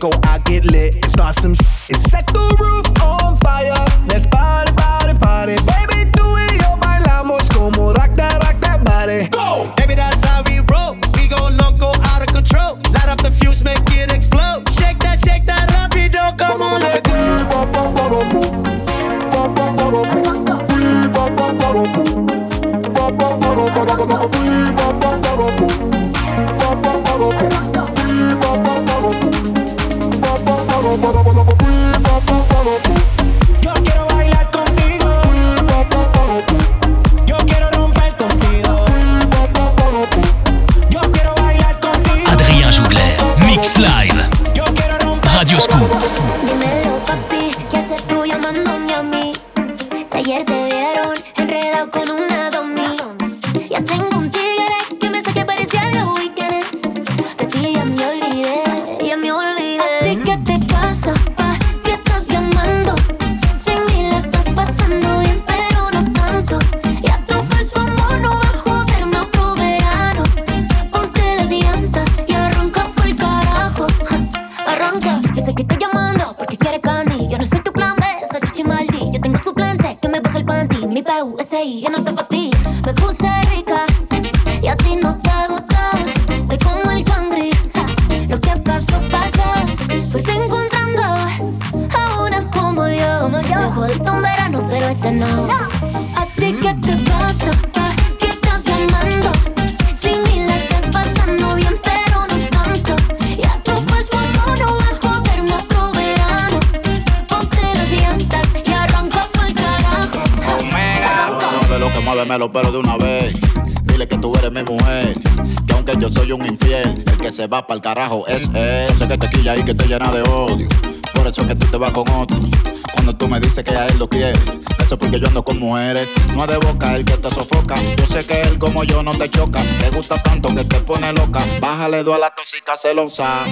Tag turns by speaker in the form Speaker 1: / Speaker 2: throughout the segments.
Speaker 1: go,
Speaker 2: I get lit. And
Speaker 1: start some shit va pa'l carajo, es él. Que te quilla y que te llena de odio. Por eso es que tú te vas con otro. Cuando tú me dices que a él lo quieres, eso es porque yo ando con mujeres. No de boca el que te sofoca. Yo sé que él como yo no te choca. Te gusta tanto que te pone loca. Bájale dos a la tóxica celosa.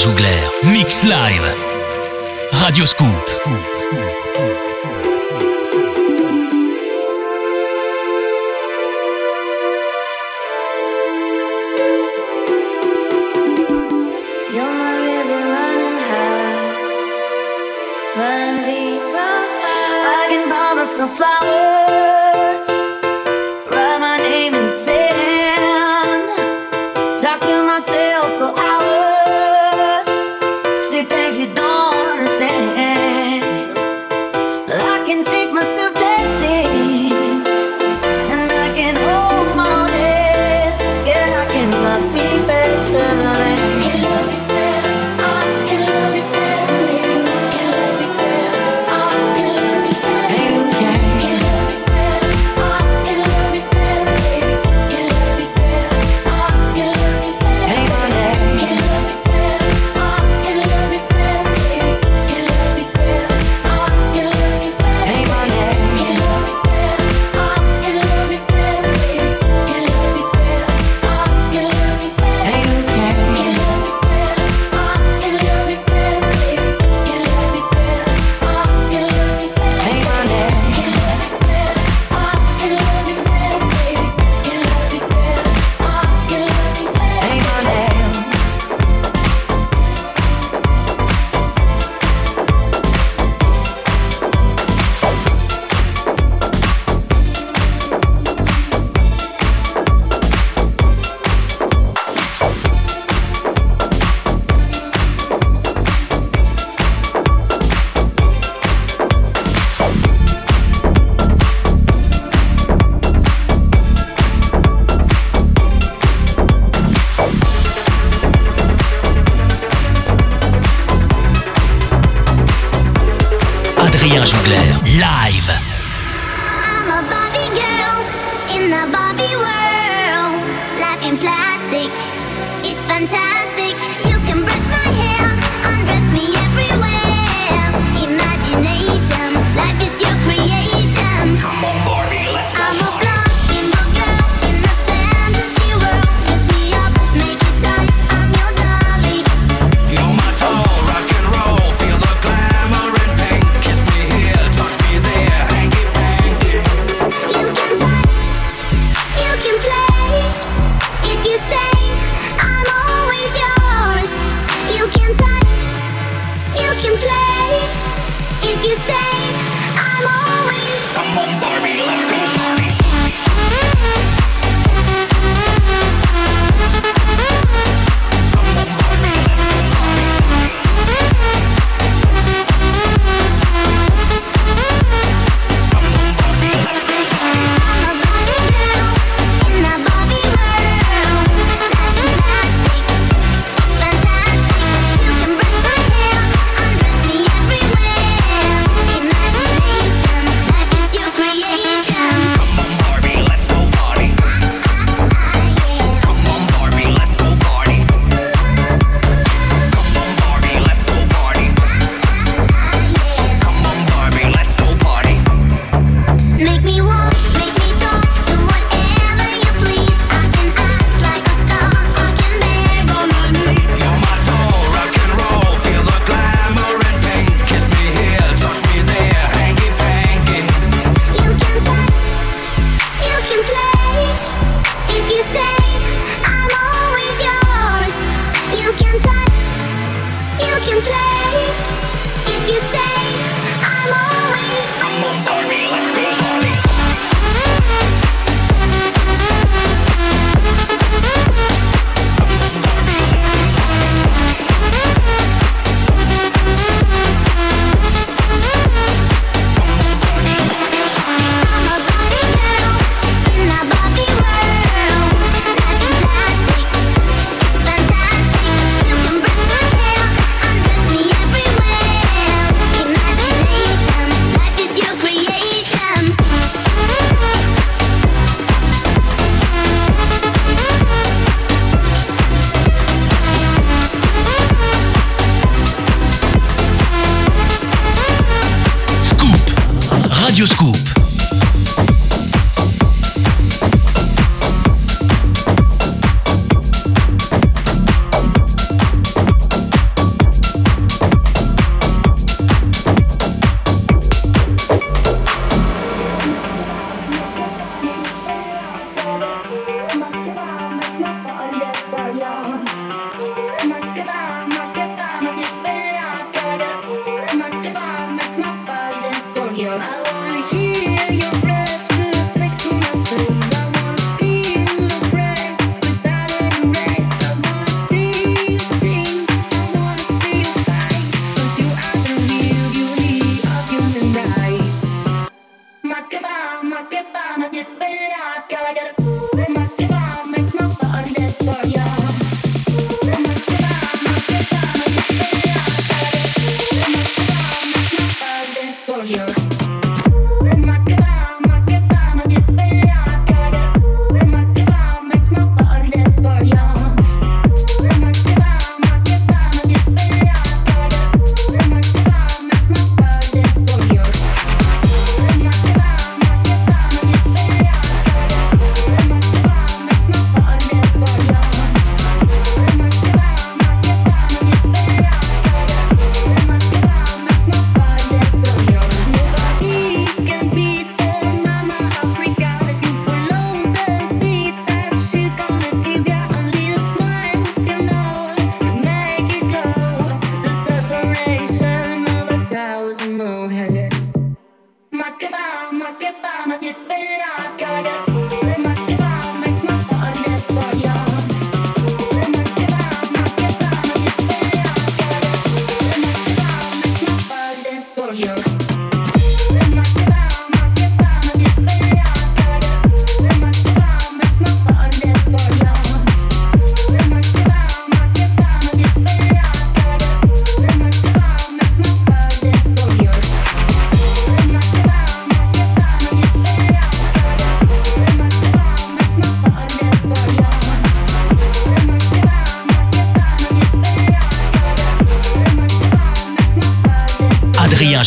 Speaker 3: Jougler.
Speaker 4: Mix Live.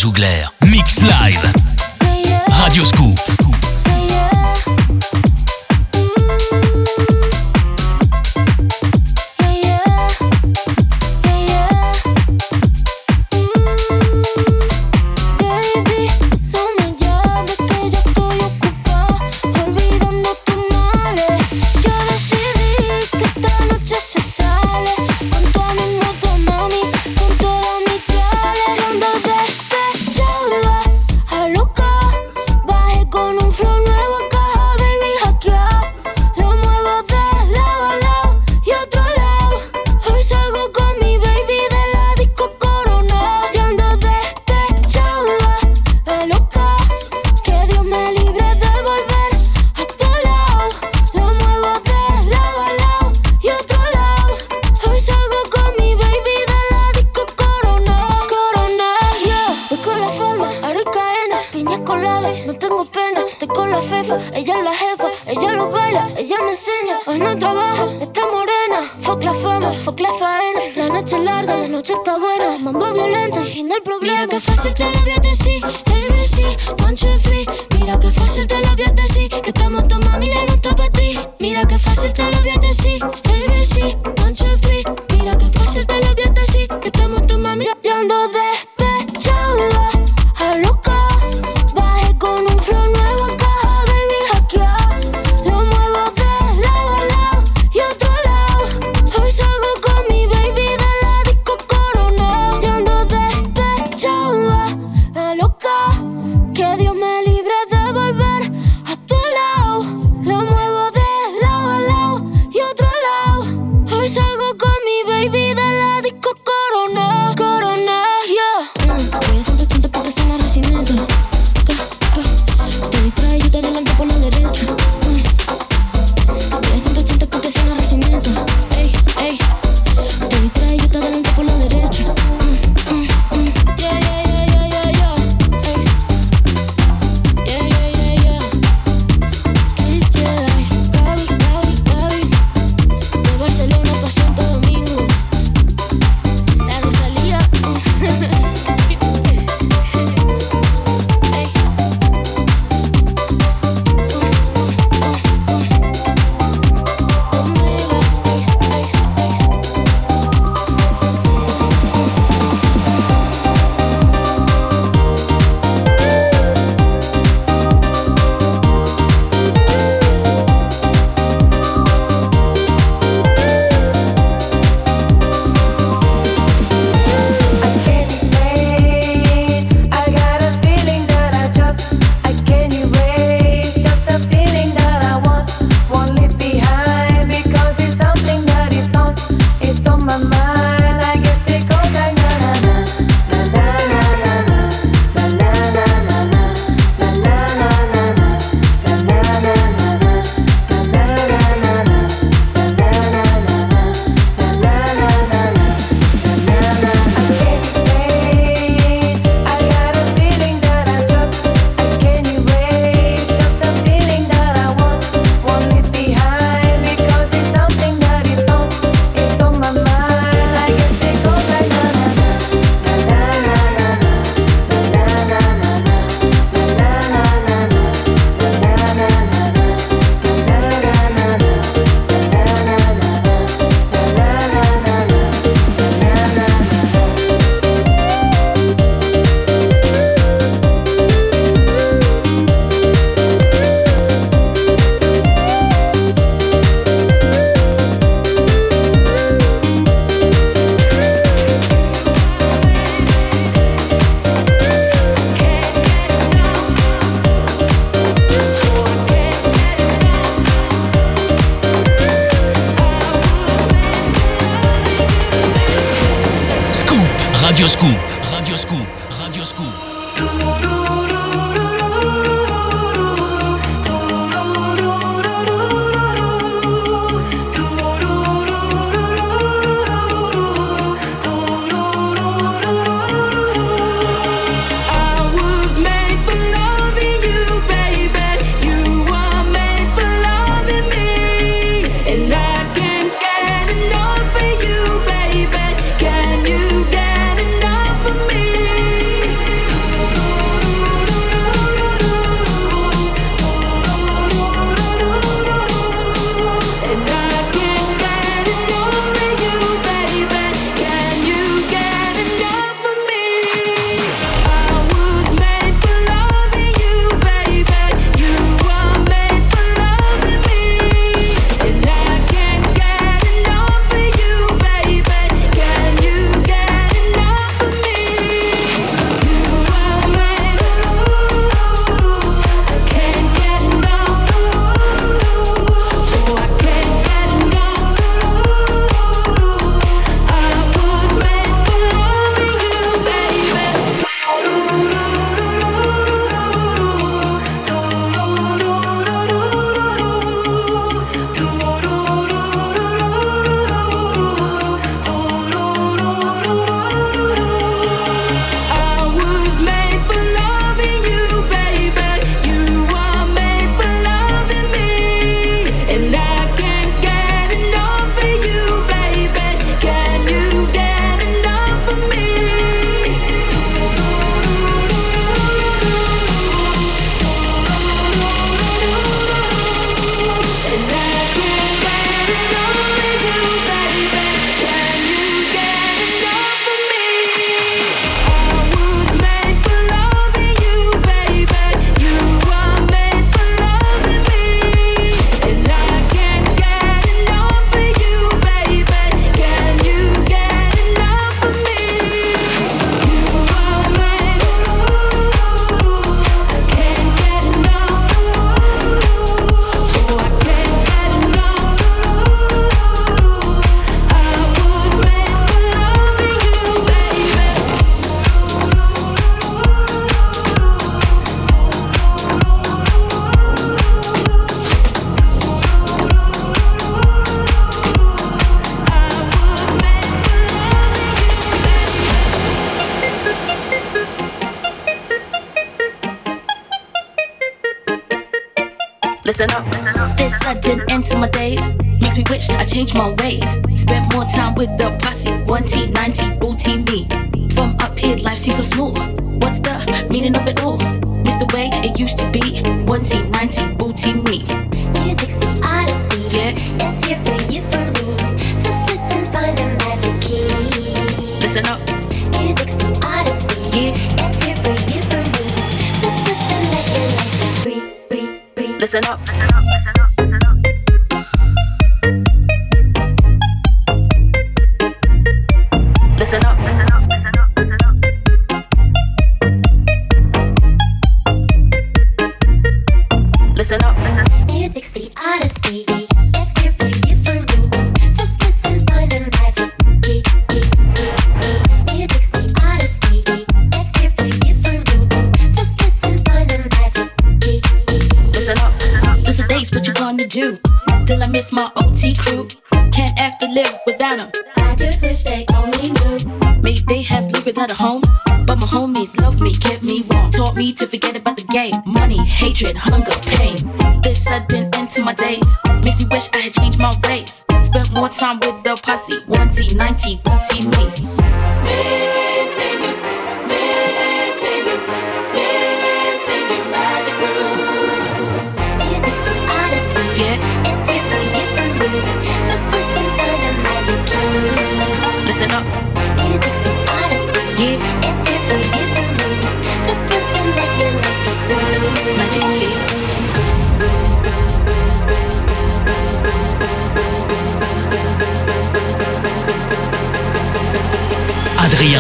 Speaker 5: żugle. Que fácil te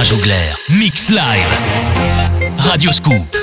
Speaker 4: Jougler, Mix Live. Radio Scoop.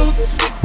Speaker 6: The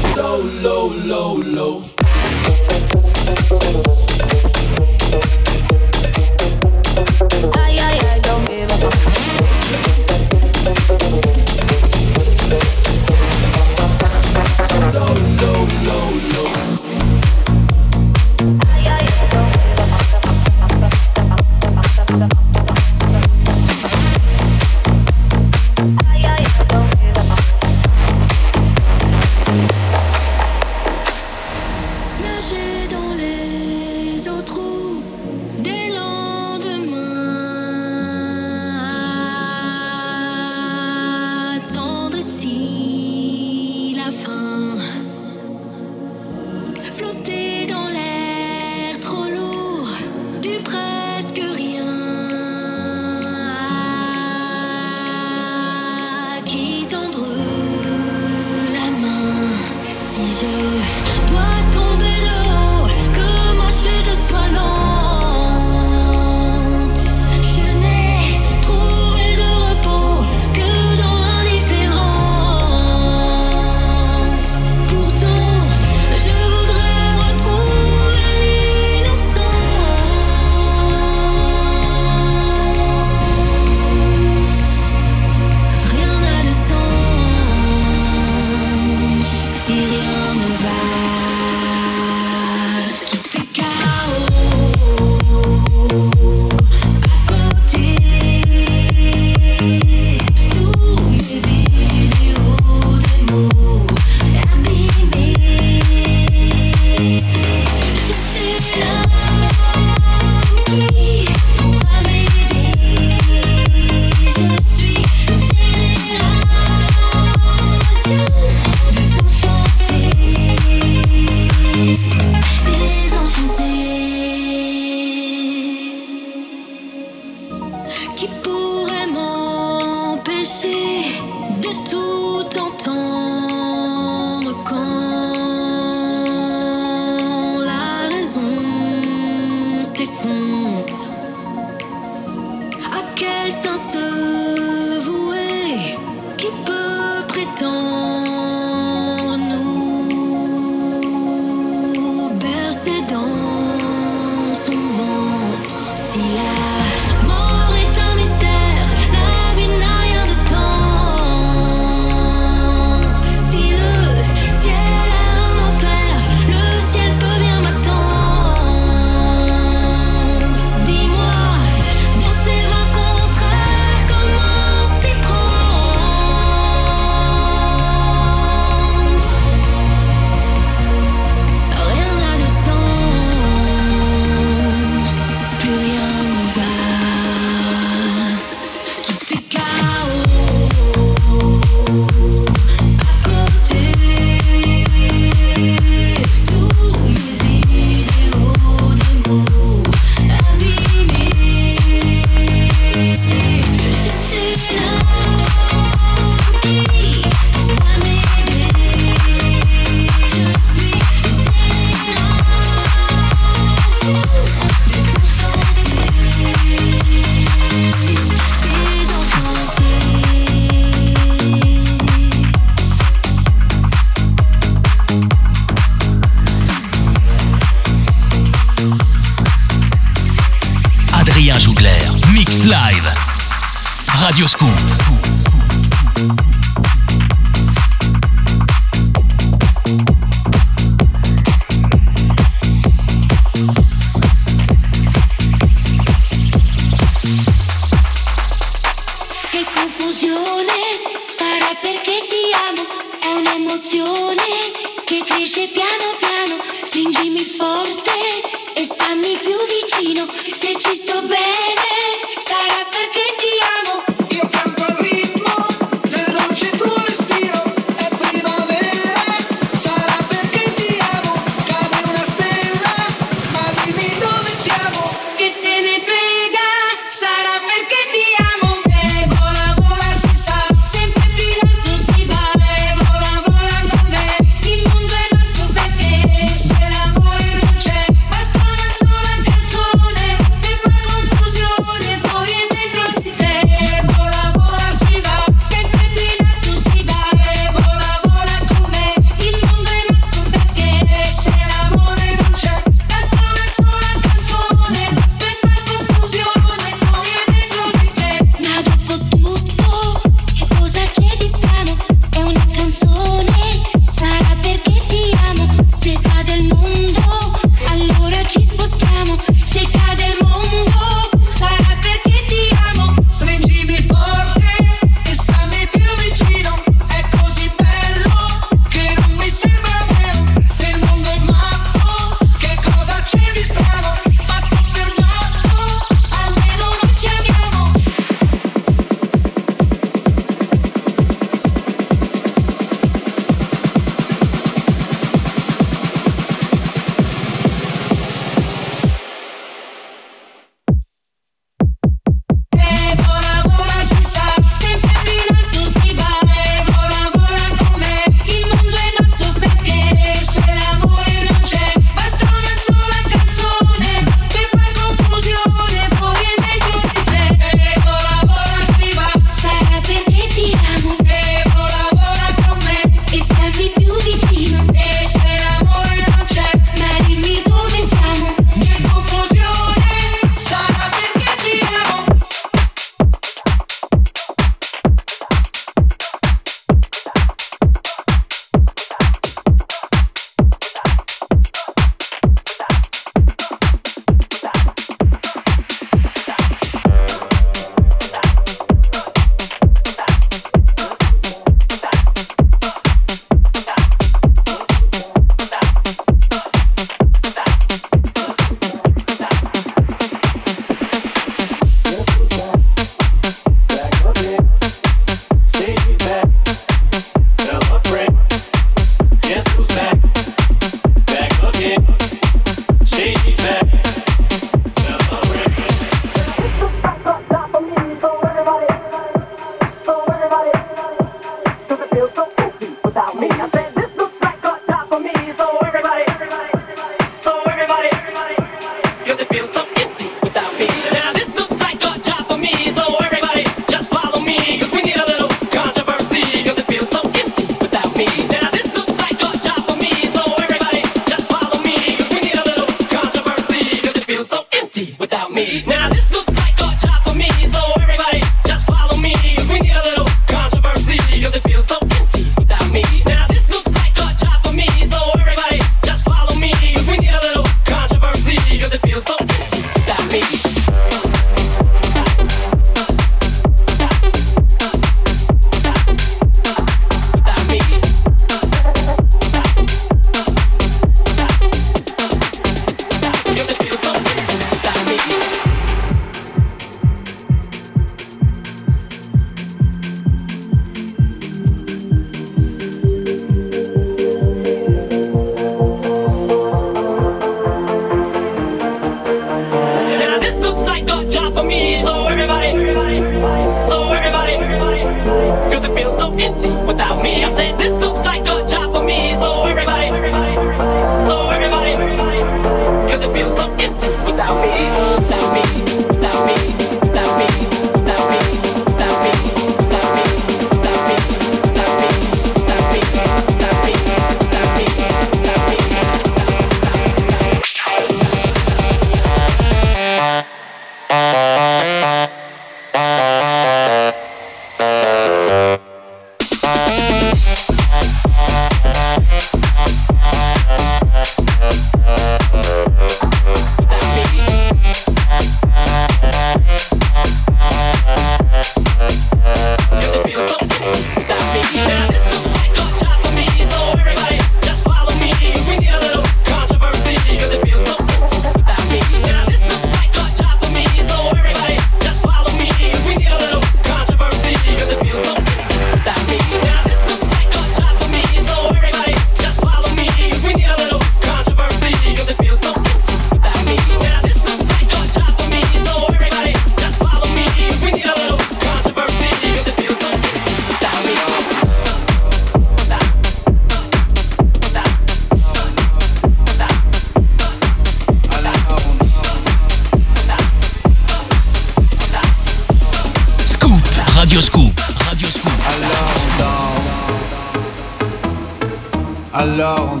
Speaker 7: Oh.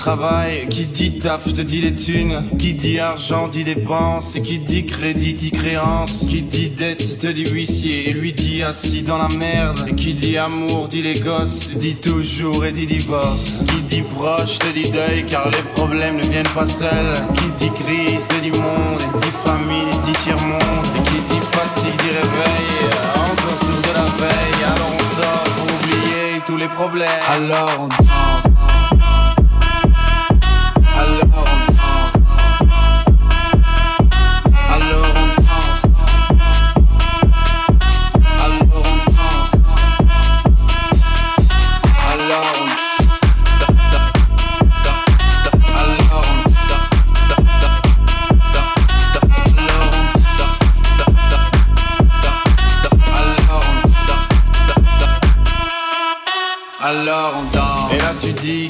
Speaker 8: Travail. Qui dit taf te dit les thunes. Qui dit argent dit dépenses. Et qui dit crédit dit créance. Qui dit dette te dit huissier. Et lui dit assis dans la merde. Et qui dit amour dit les gosses. Dit toujours et dit divorce. Qui dit proche te dit deuil car les problèmes ne viennent pas seuls. Qui dit crise te dit monde. Et dit famille dit tiers-monde. Et qui dit fatigue dit réveil. Encore sous de la veille. Alors on sort pour oublier tous les problèmes. Alors on danse.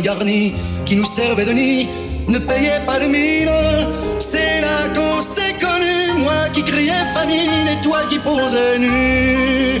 Speaker 9: garni qui nous servait de nid ne payait pas de mine. C'est là qu'on s'est connu, moi qui criais famine et toi qui posais nu.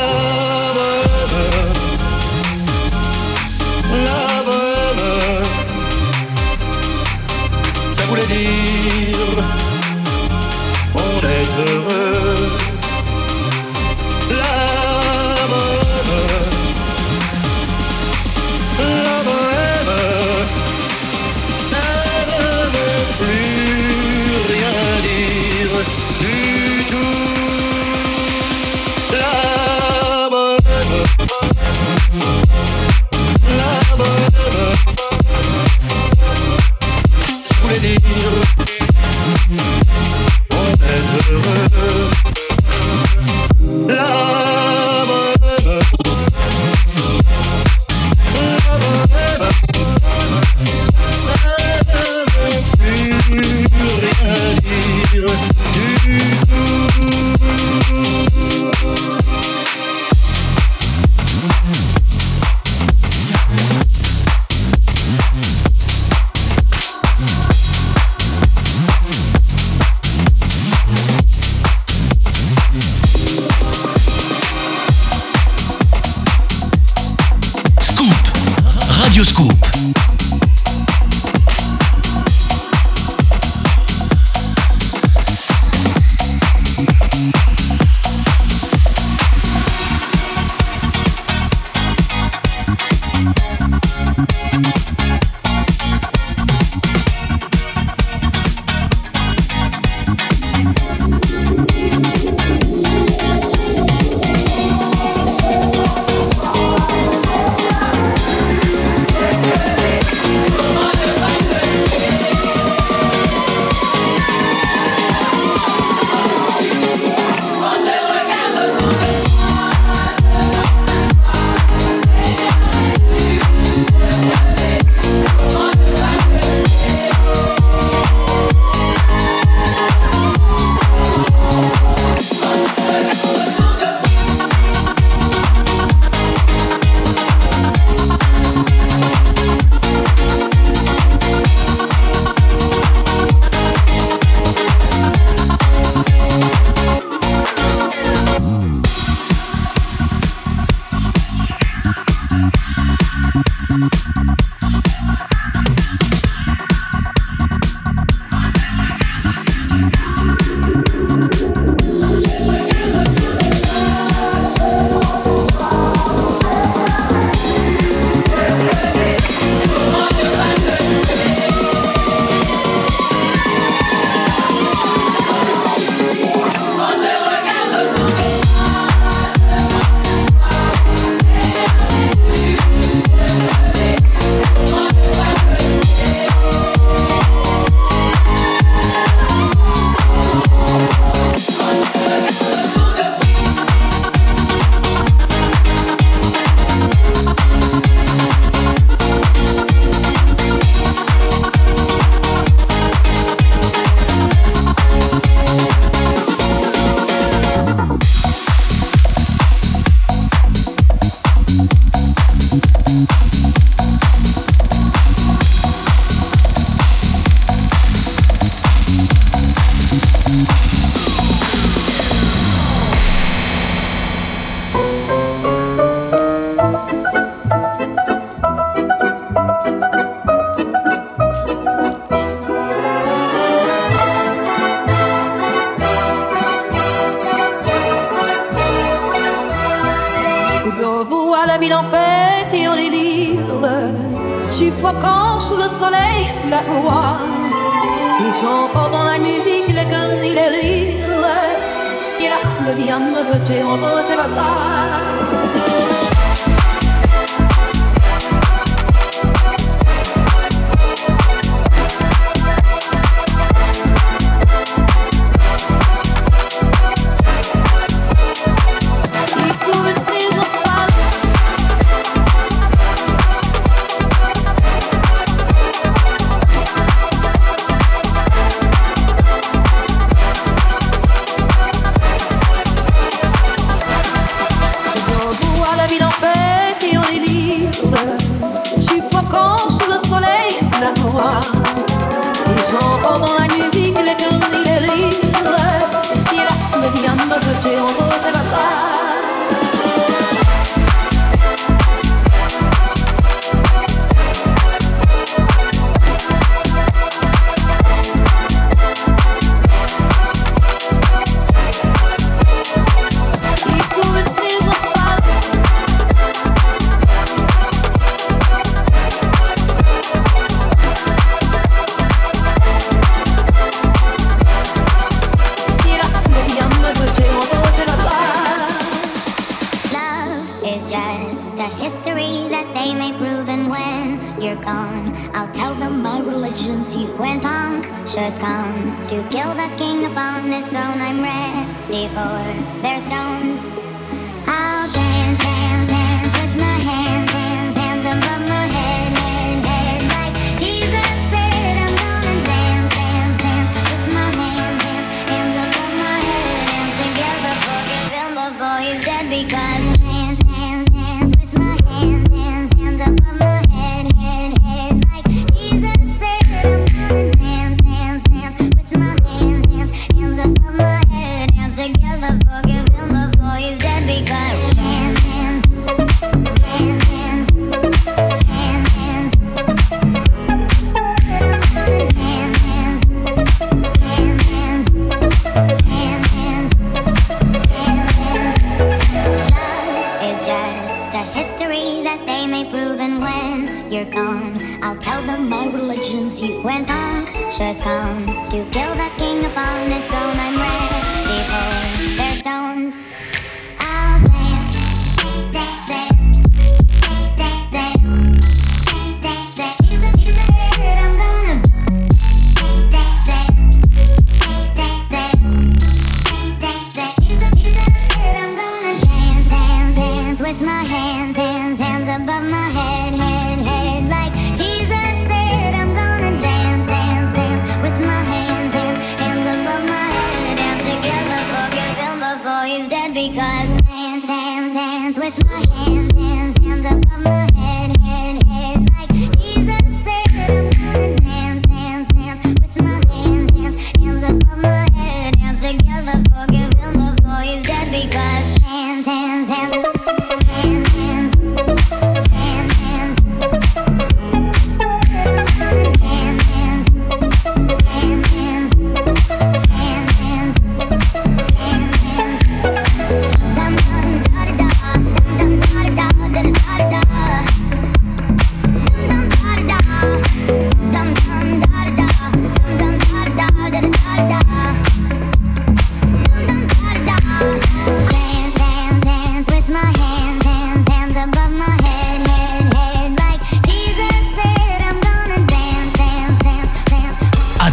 Speaker 9: Heureux.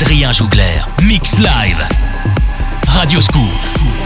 Speaker 4: Adrien Jougler, Mix Live. Radio Scoop.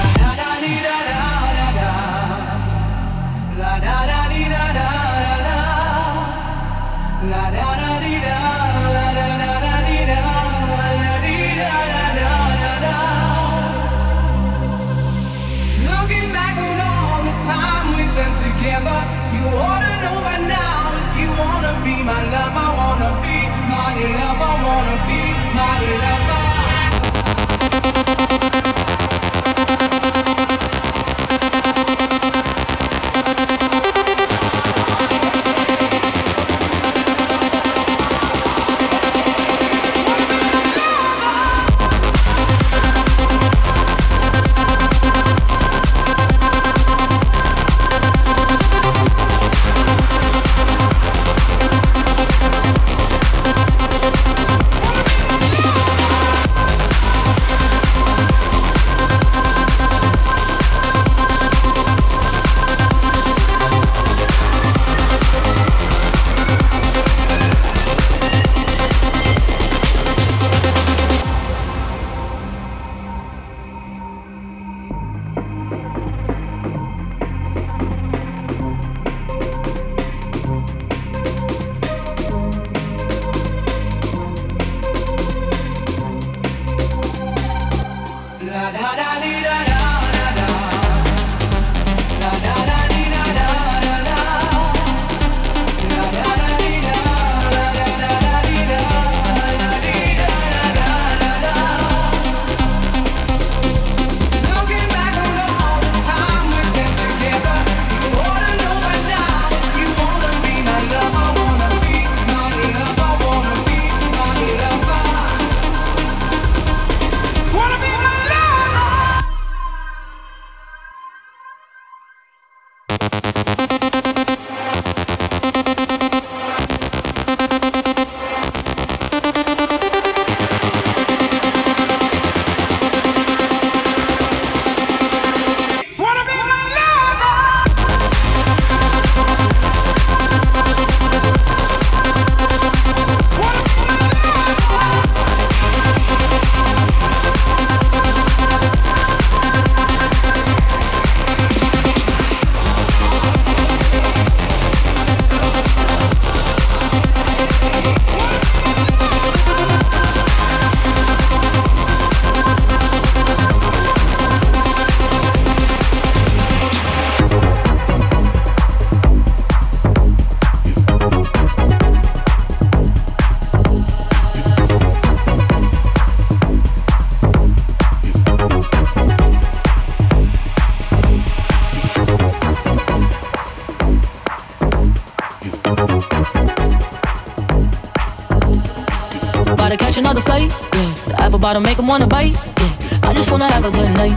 Speaker 10: Apple bottom make 'em wanna bite. Yeah. I just wanna have a good night.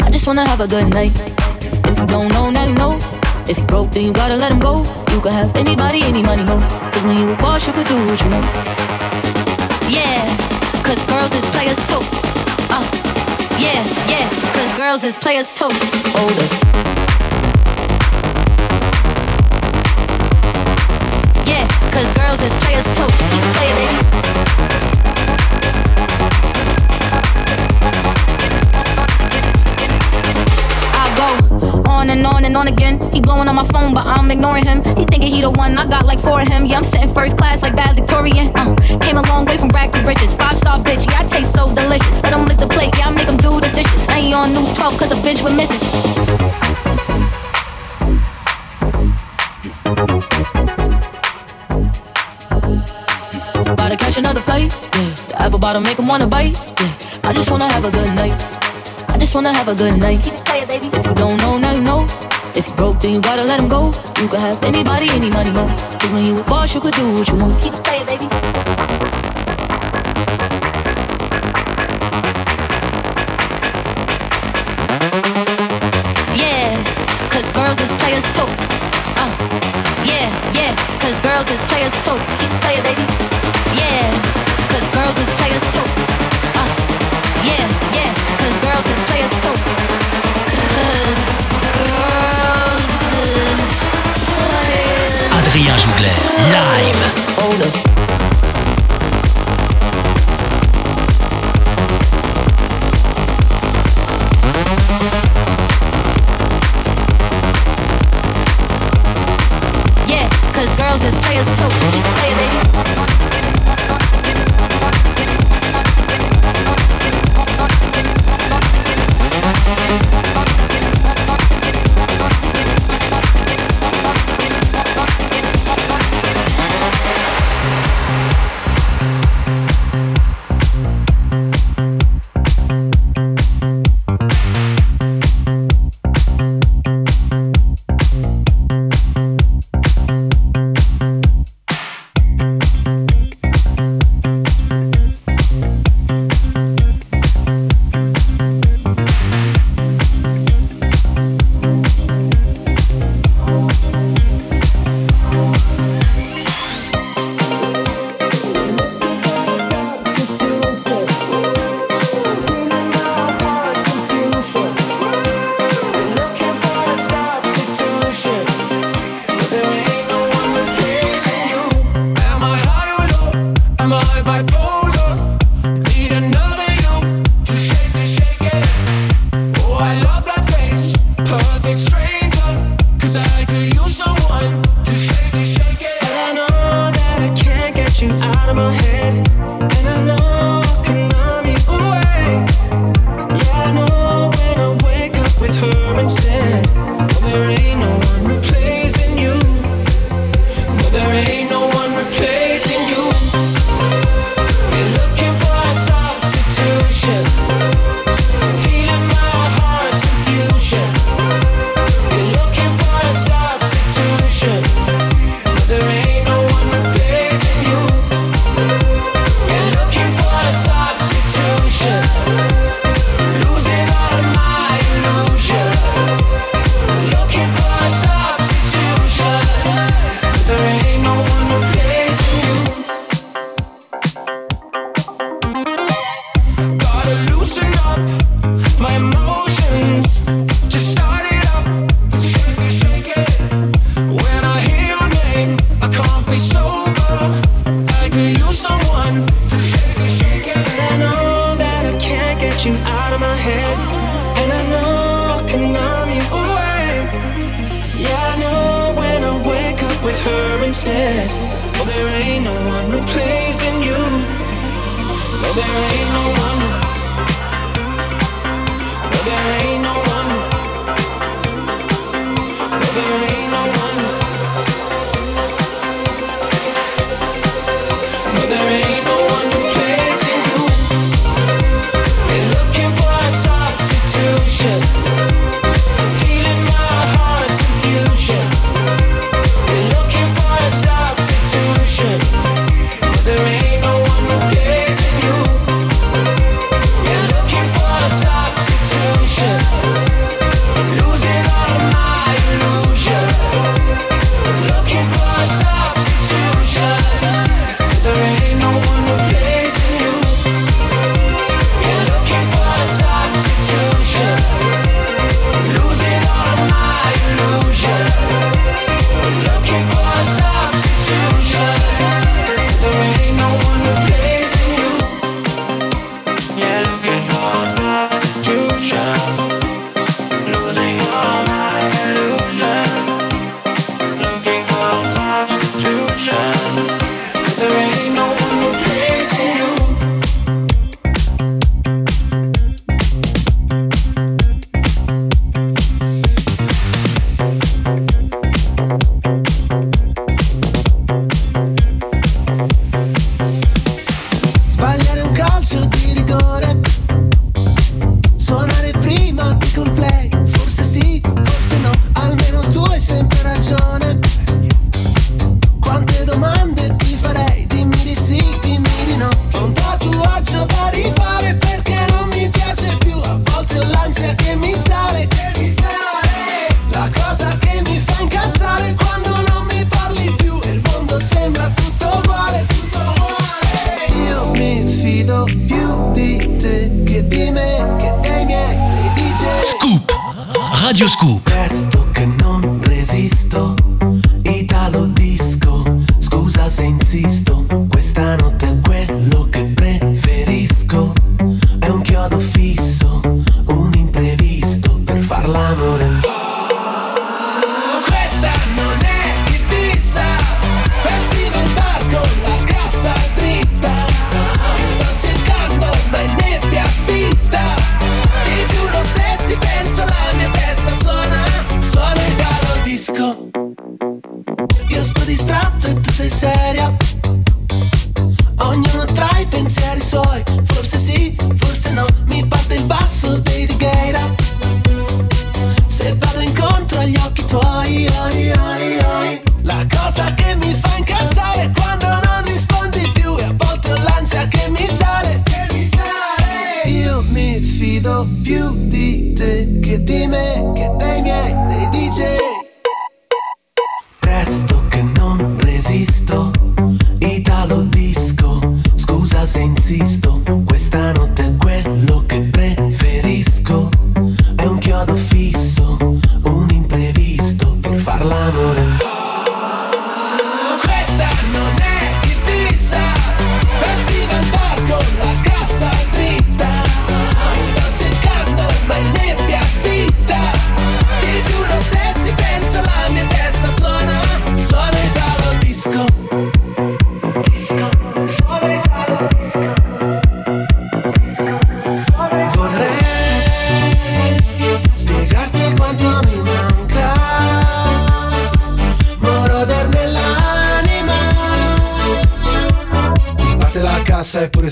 Speaker 10: I just wanna have a good night. If you don't know, now you know. If you broke, then you gotta let him go. You could have anybody, any money, no. Cause when you a boss, you could do what you want. Yeah, cause girls is players too. Uh, yeah, yeah, cause girls is players too. Hold it. Yeah, cause girls is players too. Keep playing, baby. On and on and on again. He blowing on my phone, but I'm ignoring him. He thinking he the one, I got like four of him. Yeah, I'm sitting first class like bad Victorian. Uh, came a long way from rag to riches. Five star bitch, yeah, I taste so delicious. Let him lick the plate, yeah, I make him do the dishes. Now he on news 12 cause a bitch went missing. About to catch another fight, yeah. The apple bottom make him wanna bite, yeah. I just wanna have a good night. I just wanna have a good night. Play it, baby. If you don't know, now. If you broke, then you gotta let him go. You could have anybody, any money, no. Cause when you a boss, you could do what you want. Keep playing, baby.
Speaker 11: Instead. Oh, there ain't no one replacing you. No, there ain't no one. No, there ain't no one. No, there ain't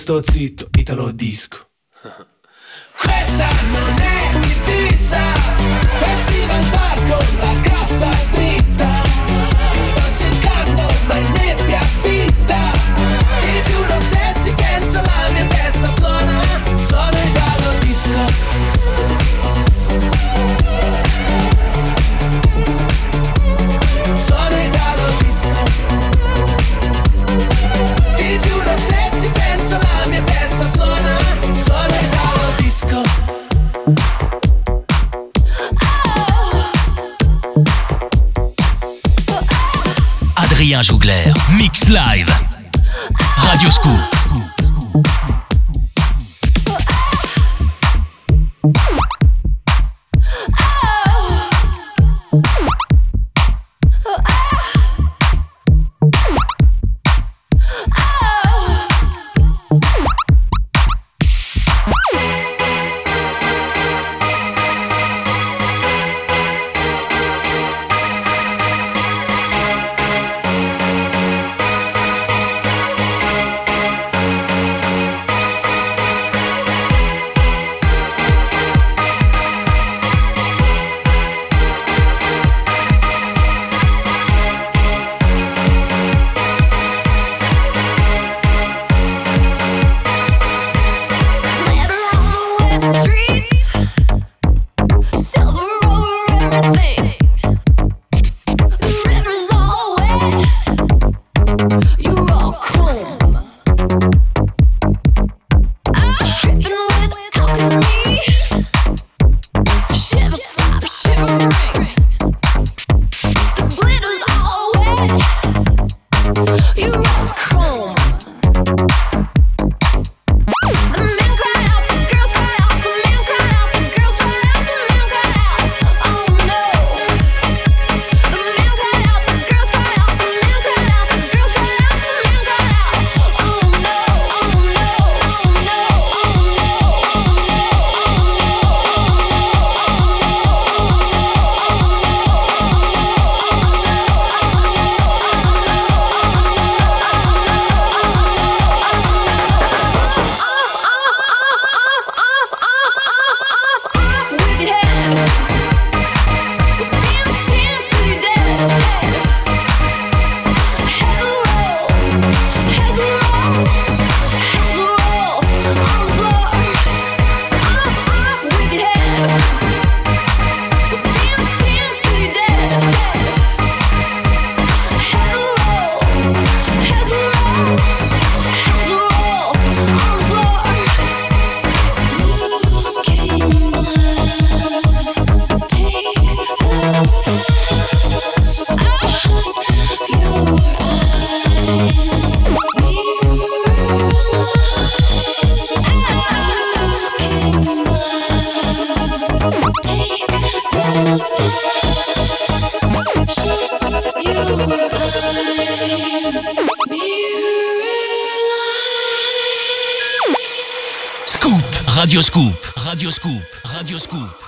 Speaker 12: sto zitto Italo disco
Speaker 4: Live. Radio Scoop, Radio Scoop, Radio Scoop.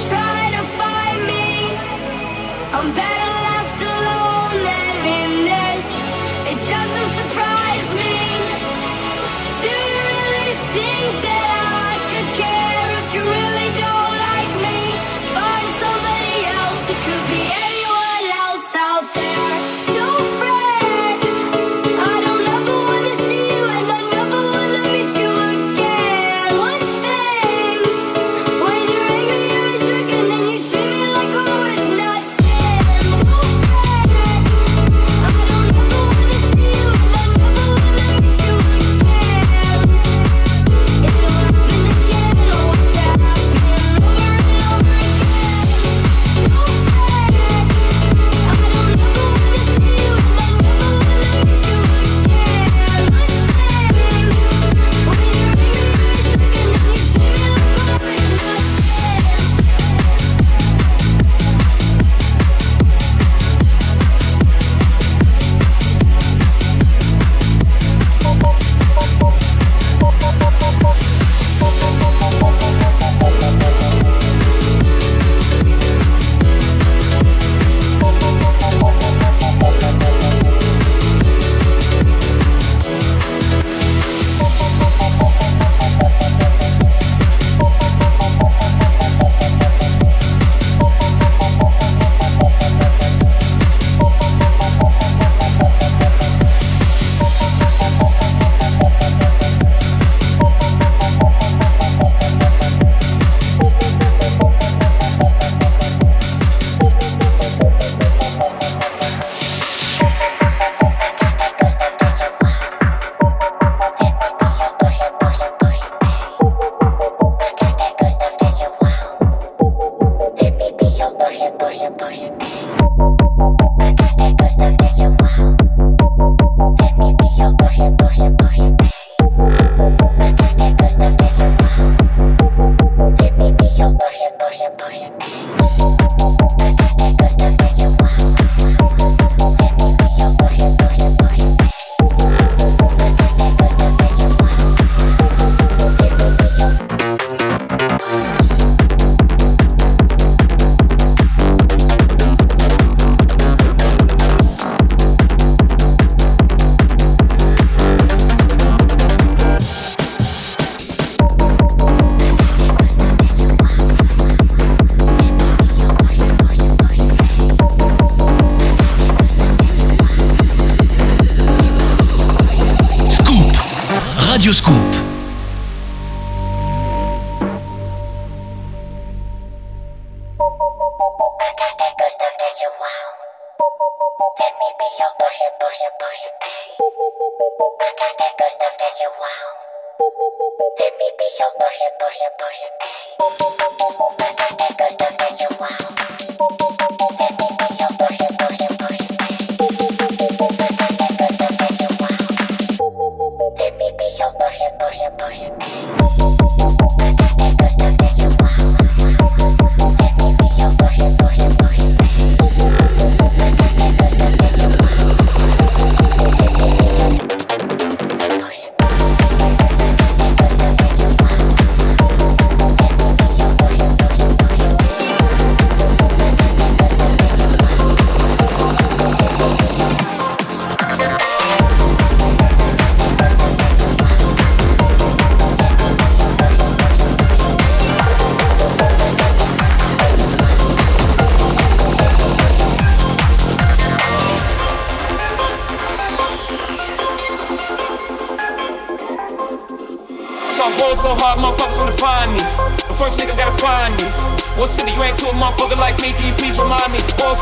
Speaker 4: Try to find me. I'm better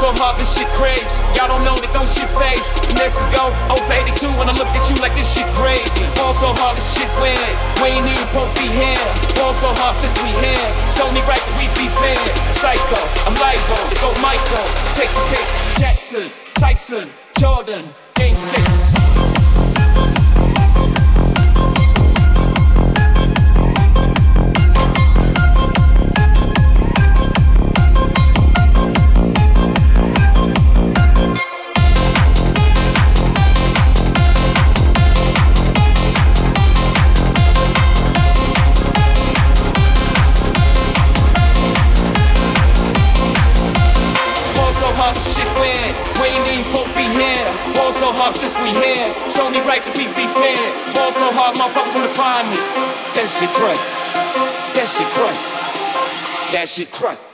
Speaker 11: so hard, this shit crazy. Y'all don't know that don't shit phase. Next could go 0 for 82 when I look at you like this shit crazy. Ball so hard, this shit weird. We ain't even broke be here. Ball so hard since we here. It's only right that we be fair. Psycho, I'm libo, go Michael. Take the pick. Jackson, Tyson, Jordan, Game 6. Hard since we here. It's only right that we be fair. Ball so hard, motherfuckers wanna find me. That shit crack. That shit crack. That shit crack.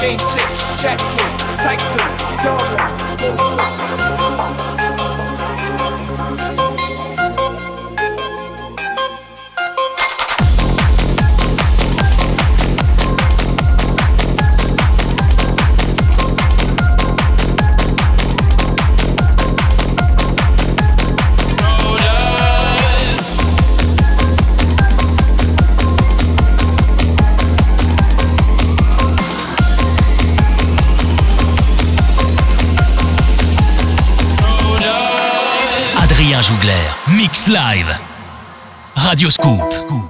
Speaker 11: Game six. Jackson, Tyson, Jordan.
Speaker 13: Mix Live. Radio Scoop.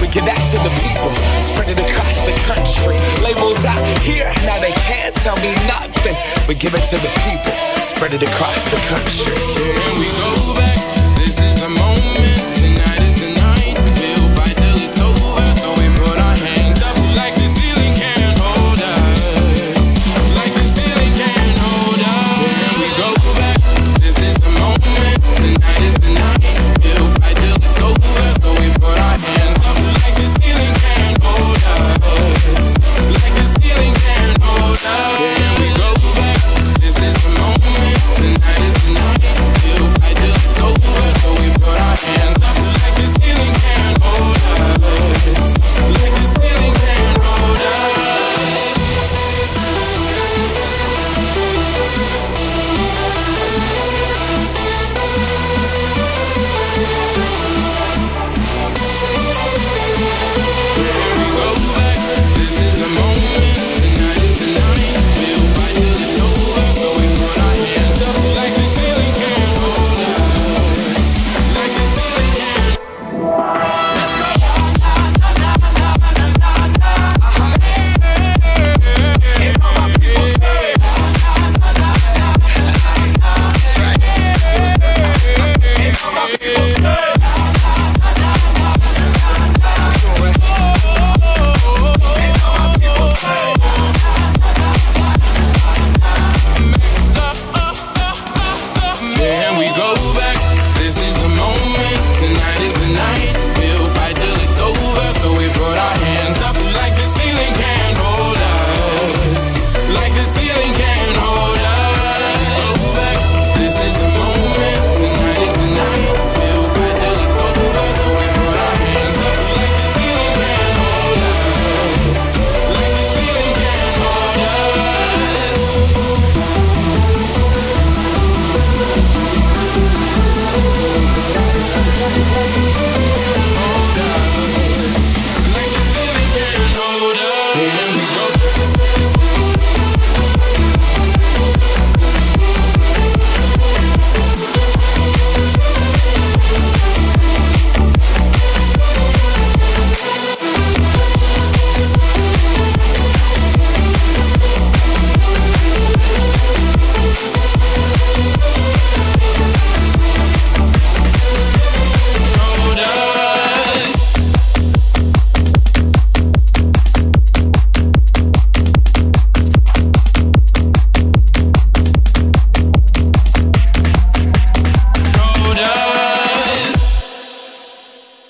Speaker 12: We give that to the people, spread it across the country. Labels out here, now they can't tell me nothing. We give it to the people, spread it across the country.
Speaker 11: Here we go back. This is a